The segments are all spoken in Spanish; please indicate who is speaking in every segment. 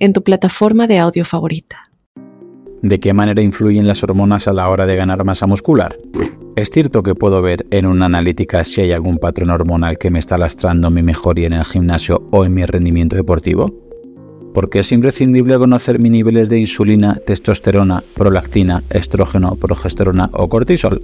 Speaker 1: en tu plataforma de audio favorita.
Speaker 2: ¿De qué manera influyen las hormonas a la hora de ganar masa muscular? ¿Es cierto que puedo ver en una analítica si hay algún patrón hormonal que me está lastrando mi mejoría en el gimnasio o en mi rendimiento deportivo? ¿Por qué es imprescindible conocer mis niveles de insulina, testosterona, prolactina, estrógeno, progesterona o cortisol?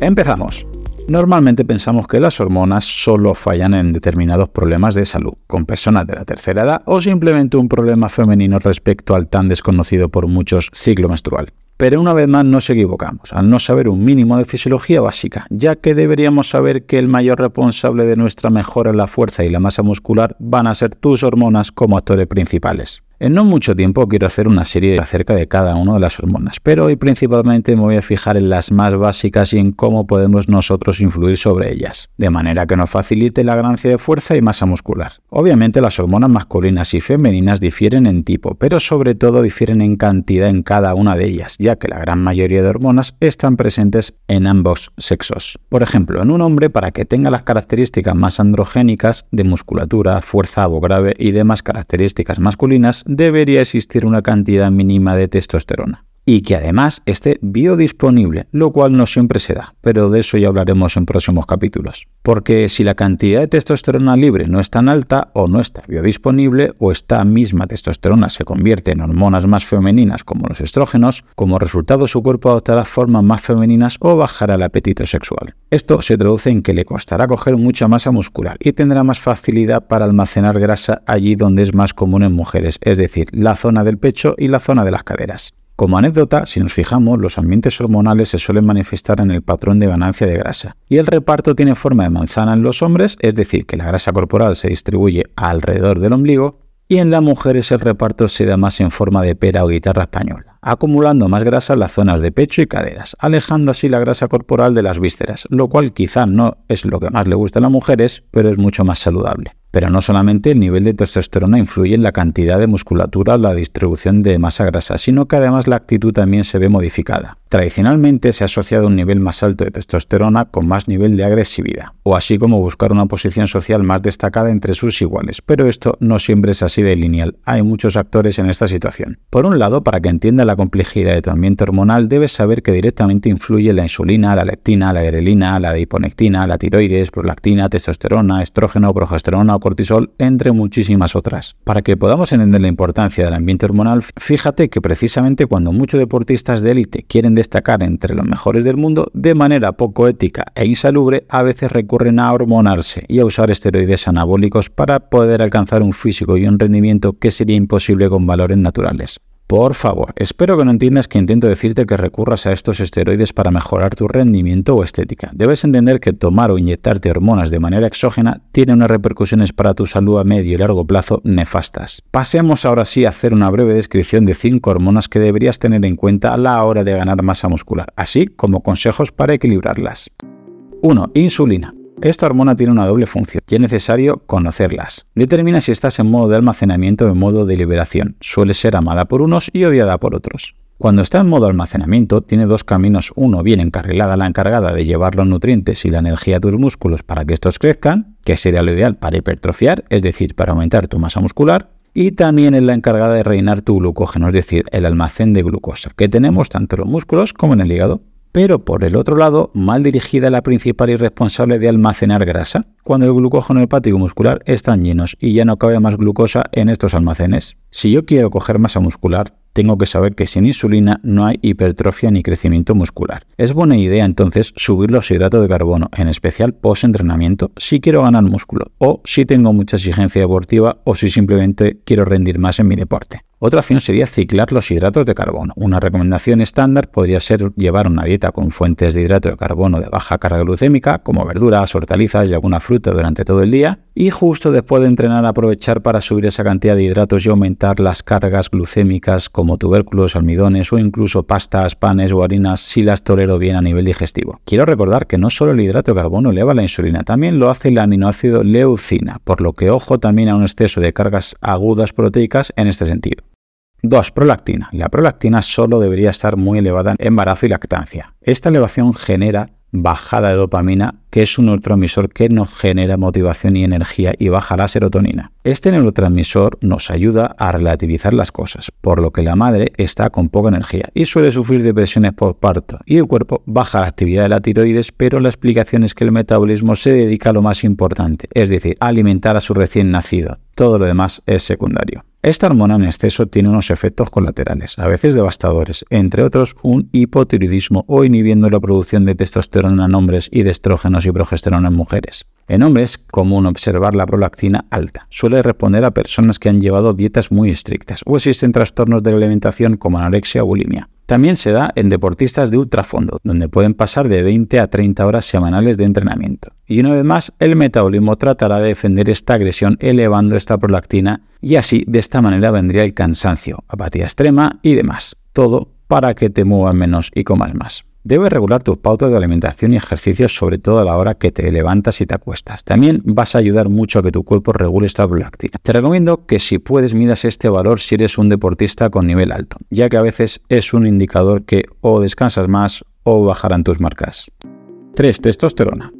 Speaker 2: Empezamos. Normalmente pensamos que las hormonas solo fallan en determinados problemas de salud, con personas de la tercera edad o simplemente un problema femenino respecto al tan desconocido por muchos ciclo menstrual. Pero una vez más nos equivocamos, al no saber un mínimo de fisiología básica, ya que deberíamos saber que el mayor responsable de nuestra mejora en la fuerza y la masa muscular van a ser tus hormonas como actores principales. En no mucho tiempo quiero hacer una serie acerca de cada una de las hormonas, pero hoy principalmente me voy a fijar en las más básicas y en cómo podemos nosotros influir sobre ellas, de manera que nos facilite la ganancia de fuerza y masa muscular. Obviamente las hormonas masculinas y femeninas difieren en tipo, pero sobre todo difieren en cantidad en cada una de ellas, ya que la gran mayoría de hormonas están presentes en ambos sexos. Por ejemplo, en un hombre para que tenga las características más androgénicas de musculatura, fuerza, grave y demás características masculinas, debería existir una cantidad mínima de testosterona y que además esté biodisponible, lo cual no siempre se da, pero de eso ya hablaremos en próximos capítulos. Porque si la cantidad de testosterona libre no es tan alta o no está biodisponible o esta misma testosterona se convierte en hormonas más femeninas como los estrógenos, como resultado su cuerpo adoptará formas más femeninas o bajará el apetito sexual. Esto se traduce en que le costará coger mucha masa muscular y tendrá más facilidad para almacenar grasa allí donde es más común en mujeres, es decir, la zona del pecho y la zona de las caderas. Como anécdota, si nos fijamos, los ambientes hormonales se suelen manifestar en el patrón de ganancia de grasa. Y el reparto tiene forma de manzana en los hombres, es decir, que la grasa corporal se distribuye alrededor del ombligo, y en las mujeres el reparto se da más en forma de pera o guitarra española, acumulando más grasa en las zonas de pecho y caderas, alejando así la grasa corporal de las vísceras, lo cual quizá no es lo que más le gusta a las mujeres, pero es mucho más saludable. Pero no solamente el nivel de testosterona influye en la cantidad de musculatura o la distribución de masa grasa, sino que además la actitud también se ve modificada. Tradicionalmente se ha asociado un nivel más alto de testosterona con más nivel de agresividad, o así como buscar una posición social más destacada entre sus iguales, pero esto no siempre es así de lineal, hay muchos actores en esta situación. Por un lado, para que entienda la complejidad de tu ambiente hormonal, debes saber que directamente influye la insulina, la leptina, la grelina, la diponectina, la tiroides, prolactina, testosterona, estrógeno, progesterona cortisol, entre muchísimas otras. Para que podamos entender la importancia del ambiente hormonal, fíjate que precisamente cuando muchos deportistas de élite quieren destacar entre los mejores del mundo, de manera poco ética e insalubre, a veces recurren a hormonarse y a usar esteroides anabólicos para poder alcanzar un físico y un rendimiento que sería imposible con valores naturales. Por favor, espero que no entiendas que intento decirte que recurras a estos esteroides para mejorar tu rendimiento o estética. Debes entender que tomar o inyectarte hormonas de manera exógena tiene unas repercusiones para tu salud a medio y largo plazo nefastas. Pasemos ahora sí a hacer una breve descripción de 5 hormonas que deberías tener en cuenta a la hora de ganar masa muscular, así como consejos para equilibrarlas. 1. Insulina. Esta hormona tiene una doble función y es necesario conocerlas. Determina si estás en modo de almacenamiento o en modo de liberación. Suele ser amada por unos y odiada por otros. Cuando está en modo almacenamiento, tiene dos caminos. Uno, bien encarrilada la encargada de llevar los nutrientes y la energía a tus músculos para que estos crezcan, que sería lo ideal para hipertrofiar, es decir, para aumentar tu masa muscular. Y también es la encargada de reinar tu glucógeno, es decir, el almacén de glucosa, que tenemos tanto en los músculos como en el hígado pero por el otro lado, mal dirigida la principal y responsable de almacenar grasa, cuando el glucógeno hepático muscular están llenos y ya no cabe más glucosa en estos almacenes. Si yo quiero coger masa muscular, tengo que saber que sin insulina no hay hipertrofia ni crecimiento muscular. Es buena idea entonces subir los hidratos de carbono, en especial post-entrenamiento, si quiero ganar músculo, o si tengo mucha exigencia deportiva o si simplemente quiero rendir más en mi deporte. Otra opción sería ciclar los hidratos de carbono. Una recomendación estándar podría ser llevar una dieta con fuentes de hidrato de carbono de baja carga glucémica, como verduras, hortalizas y alguna fruta durante todo el día, y justo después de entrenar aprovechar para subir esa cantidad de hidratos y aumentar las cargas glucémicas como tubérculos, almidones o incluso pastas, panes o harinas si las tolero bien a nivel digestivo. Quiero recordar que no solo el hidrato de carbono eleva la insulina, también lo hace el aminoácido leucina, por lo que ojo también a un exceso de cargas agudas proteicas en este sentido. 2. Prolactina. La prolactina solo debería estar muy elevada en embarazo y lactancia. Esta elevación genera bajada de dopamina, que es un neurotransmisor que nos genera motivación y energía y baja la serotonina. Este neurotransmisor nos ayuda a relativizar las cosas, por lo que la madre está con poca energía y suele sufrir depresiones por parto y el cuerpo baja la actividad de la tiroides, pero la explicación es que el metabolismo se dedica a lo más importante, es decir, a alimentar a su recién nacido. Todo lo demás es secundario. Esta hormona en exceso tiene unos efectos colaterales, a veces devastadores, entre otros un hipotiroidismo o inhibiendo la producción de testosterona en hombres y de estrógenos y progesterona en mujeres. En hombres, común observar la prolactina alta. Suele responder a personas que han llevado dietas muy estrictas o existen trastornos de la alimentación como anorexia o bulimia. También se da en deportistas de ultrafondo, donde pueden pasar de 20 a 30 horas semanales de entrenamiento. Y una vez más, el metabolismo tratará de defender esta agresión elevando esta prolactina y así de esta manera vendría el cansancio, apatía extrema y demás. Todo para que te muevas menos y comas más. Debes regular tus pautas de alimentación y ejercicios, sobre todo a la hora que te levantas y te acuestas. También vas a ayudar mucho a que tu cuerpo regule esta prolactina. Te recomiendo que si puedes midas este valor si eres un deportista con nivel alto, ya que a veces es un indicador que o descansas más o bajarán tus marcas. 3. Testosterona.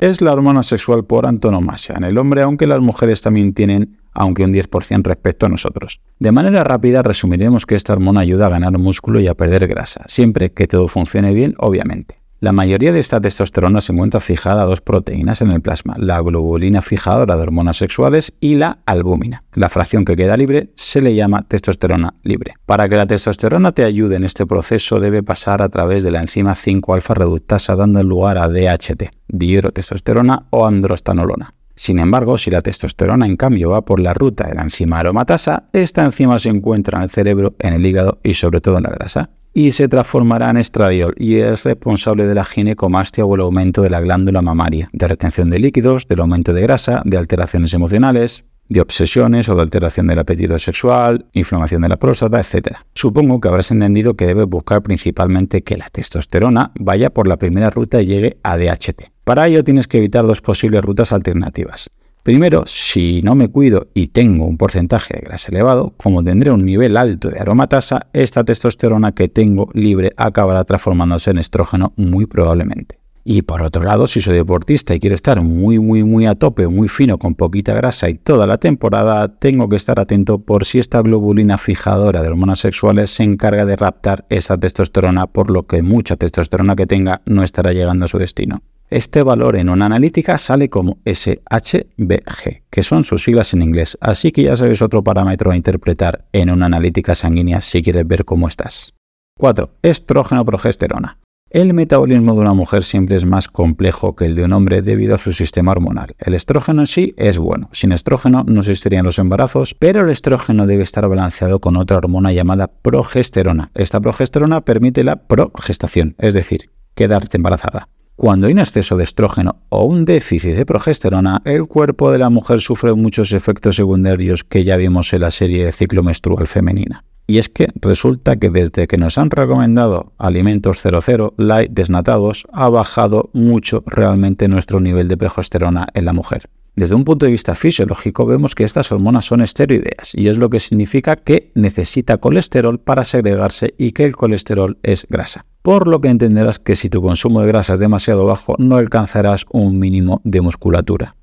Speaker 2: Es la hormona sexual por antonomasia en el hombre, aunque las mujeres también tienen aunque un 10% respecto a nosotros. De manera rápida resumiremos que esta hormona ayuda a ganar músculo y a perder grasa, siempre que todo funcione bien, obviamente. La mayoría de esta testosterona se encuentra fijada a dos proteínas en el plasma, la globulina fijadora de hormonas sexuales y la albúmina. La fracción que queda libre se le llama testosterona libre. Para que la testosterona te ayude en este proceso debe pasar a través de la enzima 5-alfa reductasa dando lugar a DHT, dihidrotestosterona o androstanolona. Sin embargo, si la testosterona en cambio va por la ruta de la enzima aromatasa, esta enzima se encuentra en el cerebro, en el hígado y sobre todo en la grasa, y se transformará en estradiol y es responsable de la ginecomastia o el aumento de la glándula mamaria, de retención de líquidos, del aumento de grasa, de alteraciones emocionales, de obsesiones o de alteración del apetito sexual, inflamación de la próstata, etc. Supongo que habrás entendido que debes buscar principalmente que la testosterona vaya por la primera ruta y llegue a DHT. Para ello tienes que evitar dos posibles rutas alternativas. Primero, si no me cuido y tengo un porcentaje de grasa elevado, como tendré un nivel alto de aromatasa, esta testosterona que tengo libre acabará transformándose en estrógeno muy probablemente. Y por otro lado, si soy deportista y quiero estar muy, muy, muy a tope, muy fino, con poquita grasa y toda la temporada, tengo que estar atento por si esta globulina fijadora de hormonas sexuales se encarga de raptar esa testosterona, por lo que mucha testosterona que tenga no estará llegando a su destino. Este valor en una analítica sale como SHBG, que son sus siglas en inglés, así que ya sabes otro parámetro a interpretar en una analítica sanguínea si quieres ver cómo estás. 4. Estrógeno progesterona. El metabolismo de una mujer siempre es más complejo que el de un hombre debido a su sistema hormonal. El estrógeno en sí es bueno. Sin estrógeno no existirían los embarazos, pero el estrógeno debe estar balanceado con otra hormona llamada progesterona. Esta progesterona permite la progestación, es decir, quedarte embarazada. Cuando hay un exceso de estrógeno o un déficit de progesterona, el cuerpo de la mujer sufre muchos efectos secundarios que ya vimos en la serie de ciclo menstrual femenina. Y es que resulta que desde que nos han recomendado alimentos 00 light desnatados, ha bajado mucho realmente nuestro nivel de progesterona en la mujer. Desde un punto de vista fisiológico vemos que estas hormonas son esteroideas y es lo que significa que necesita colesterol para segregarse y que el colesterol es grasa. Por lo que entenderás que si tu consumo de grasa es demasiado bajo no alcanzarás un mínimo de musculatura.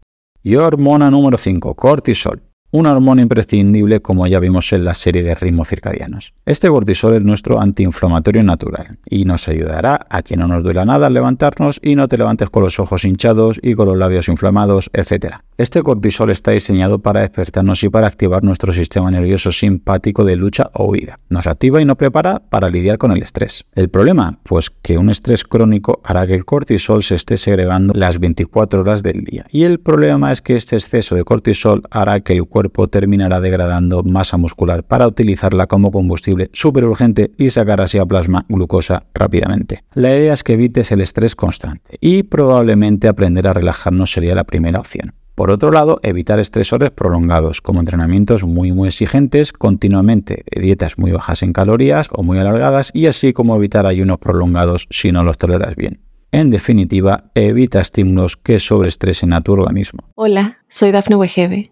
Speaker 2: Y hormona número 5, cortisol una hormona imprescindible como ya vimos en la serie de ritmos circadianos. Este cortisol es nuestro antiinflamatorio natural y nos ayudará a que no nos duela nada al levantarnos y no te levantes con los ojos hinchados y con los labios inflamados, etc. Este cortisol está diseñado para despertarnos y para activar nuestro sistema nervioso simpático de lucha o huida. Nos activa y nos prepara para lidiar con el estrés. El problema, pues que un estrés crónico hará que el cortisol se esté segregando las 24 horas del día. Y el problema es que este exceso de cortisol hará que el cuerpo terminará degradando masa muscular para utilizarla como combustible súper urgente y sacar así a plasma glucosa rápidamente. La idea es que evites el estrés constante y probablemente aprender a relajarnos sería la primera opción. Por otro lado, evitar estresores prolongados, como entrenamientos muy muy exigentes, continuamente dietas muy bajas en calorías o muy alargadas, y así como evitar ayunos prolongados si no los toleras bien. En definitiva, evita estímulos que sobreestresen a tu organismo.
Speaker 1: Hola, soy Dafne Wegebe